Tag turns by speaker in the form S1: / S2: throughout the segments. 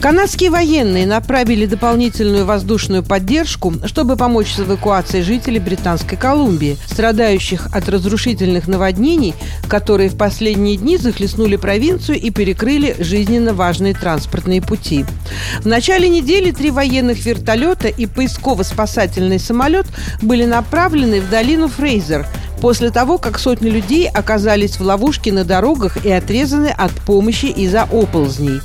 S1: Канадские военные направили дополнительную воздушную поддержку, чтобы помочь с эвакуацией жителей Британской Колумбии, страдающих от разрушительных наводнений, которые в последние дни захлестнули провинцию и перекрыли жизненно важные транспортные пути. В начале недели три военных вертолета и поисково-спасательный самолет были направлены в долину Фрейзер – после того, как сотни людей оказались в ловушке на дорогах и отрезаны от помощи из-за оползней.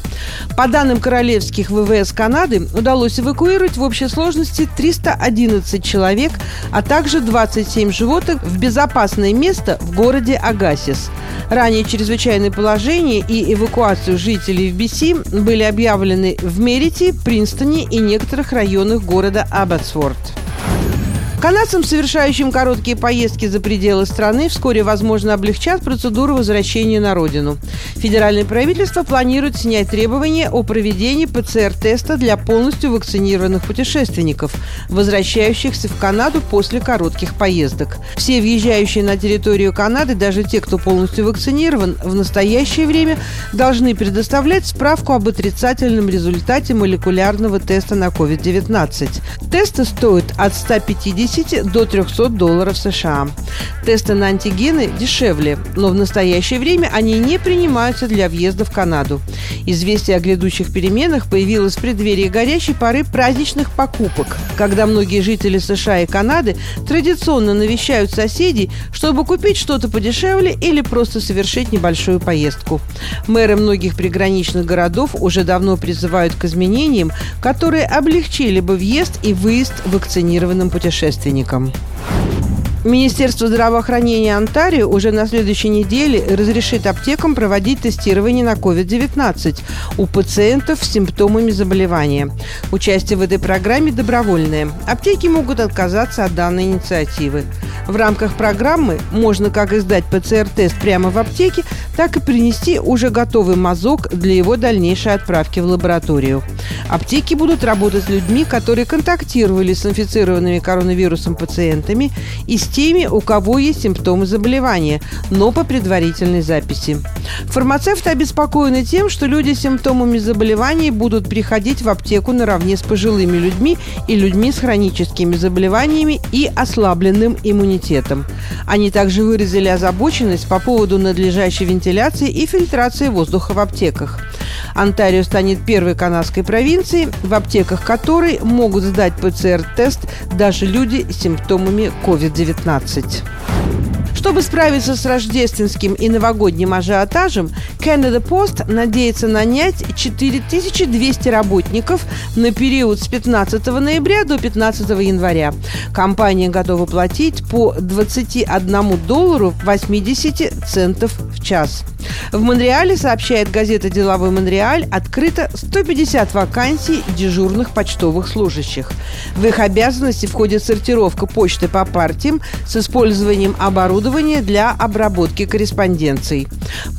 S1: По данным королевских ВВС Канады, удалось эвакуировать в общей сложности 311 человек, а также 27 животных в безопасное место в городе Агасис. Ранее чрезвычайное положение и эвакуацию жителей в BC были объявлены в Мерите, Принстоне и некоторых районах города Аббатсворт. Канадцам, совершающим короткие поездки за пределы страны, вскоре, возможно, облегчат процедуру возвращения на родину. Федеральное правительство планирует снять требования о проведении ПЦР-теста для полностью вакцинированных путешественников, возвращающихся в Канаду после коротких поездок. Все въезжающие на территорию Канады, даже те, кто полностью вакцинирован, в настоящее время должны предоставлять справку об отрицательном результате молекулярного теста на COVID-19. Тесты стоят от 150 150 до 300 долларов США. Тесты на антигены дешевле, но в настоящее время они не принимаются для въезда в Канаду. Известие о грядущих переменах появилось в преддверии горячей поры праздничных покупок, когда многие жители США и Канады традиционно навещают соседей, чтобы купить что-то подешевле или просто совершить небольшую поездку. Мэры многих приграничных городов уже давно призывают к изменениям, которые облегчили бы въезд и выезд вакцинированным путешественникам. Министерство здравоохранения Онтарио уже на следующей неделе разрешит аптекам проводить тестирование на COVID-19 у пациентов с симптомами заболевания. Участие в этой программе добровольное. Аптеки могут отказаться от данной инициативы. В рамках программы можно как издать ПЦР-тест прямо в аптеке, так и принести уже готовый мазок для его дальнейшей отправки в лабораторию. Аптеки будут работать с людьми, которые контактировали с инфицированными коронавирусом пациентами и с теми, у кого есть симптомы заболевания, но по предварительной записи. Фармацевты обеспокоены тем, что люди с симптомами заболеваний будут приходить в аптеку наравне с пожилыми людьми и людьми с хроническими заболеваниями и ослабленным иммунитетом. Они также выразили озабоченность по поводу надлежащей вентиляции и фильтрации воздуха в аптеках. Онтарио станет первой канадской провинцией, в аптеках которой могут сдать ПЦР-тест даже люди с симптомами COVID-19. Чтобы справиться с рождественским и новогодним ажиотажем, Canada Post надеется нанять 4200 работников на период с 15 ноября до 15 января. Компания готова платить по 21 доллару 80 центов в час. В Монреале, сообщает газета «Деловой Монреаль», открыто 150 вакансий дежурных почтовых служащих. В их обязанности входит сортировка почты по партиям с использованием оборудования для обработки корреспонденций.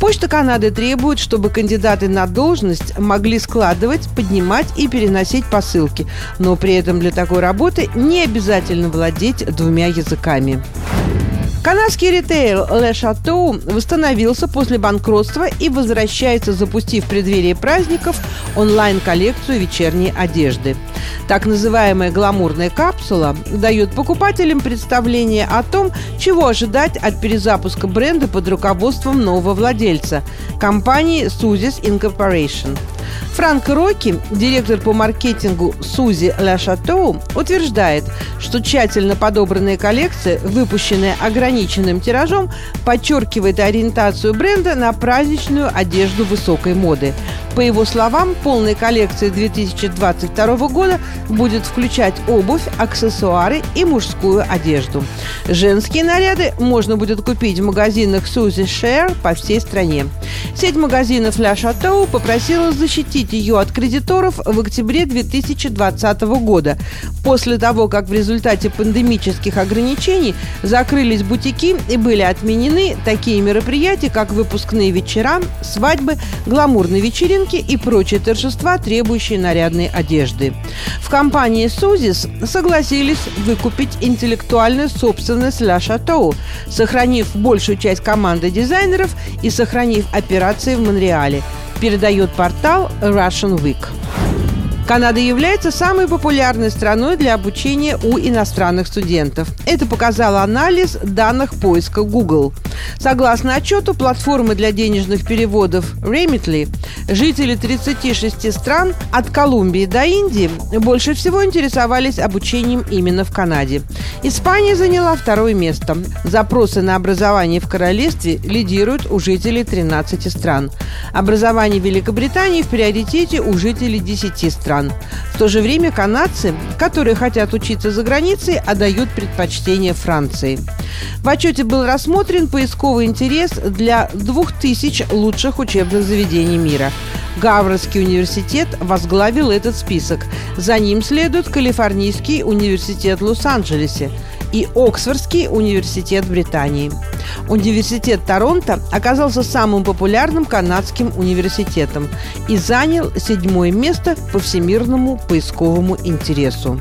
S1: Почта Канады требует, чтобы кандидаты на должность могли складывать, поднимать и переносить посылки, но при этом для такой работы не обязательно владеть двумя языками. Канадский ритейл Le Chateau восстановился после банкротства и возвращается, запустив в преддверии праздников онлайн-коллекцию вечерней одежды. Так называемая гламурная капсула дает покупателям представление о том, чего ожидать от перезапуска бренда под руководством нового владельца – компании Suzis Incorporation – Франк Рокки, директор по маркетингу Сузи Ля Шатоу, утверждает, что тщательно подобранная коллекция, выпущенная ограниченным тиражом, подчеркивает ориентацию бренда на праздничную одежду высокой моды. По его словам, полная коллекция 2022 года будет включать обувь, аксессуары и мужскую одежду. Женские наряды можно будет купить в магазинах Suzy Share по всей стране. Сеть магазинов La Chateau попросила защитить ее от кредиторов в октябре 2020 года, после того, как в результате пандемических ограничений закрылись бутики и были отменены такие мероприятия, как выпускные вечера, свадьбы, гламурные вечеринки и прочие торжества, требующие нарядной одежды. В компании Сузис согласились выкупить интеллектуальную собственность La Chateau, сохранив большую часть команды дизайнеров и сохранив операции в Монреале, передает портал Russian Week. Канада является самой популярной страной для обучения у иностранных студентов. Это показал анализ данных поиска Google. Согласно отчету платформы для денежных переводов Remitly, жители 36 стран от Колумбии до Индии больше всего интересовались обучением именно в Канаде. Испания заняла второе место. Запросы на образование в королевстве лидируют у жителей 13 стран. Образование Великобритании в приоритете у жителей 10 стран. В то же время канадцы, которые хотят учиться за границей, отдают предпочтение Франции. В отчете был рассмотрен поисковый интерес для 2000 лучших учебных заведений мира. Гавардский университет возглавил этот список. За ним следует Калифорнийский университет в Лос-Анджелесе и Оксфордский университет Британии. Университет Торонто оказался самым популярным канадским университетом и занял седьмое место по всемирному поисковому интересу.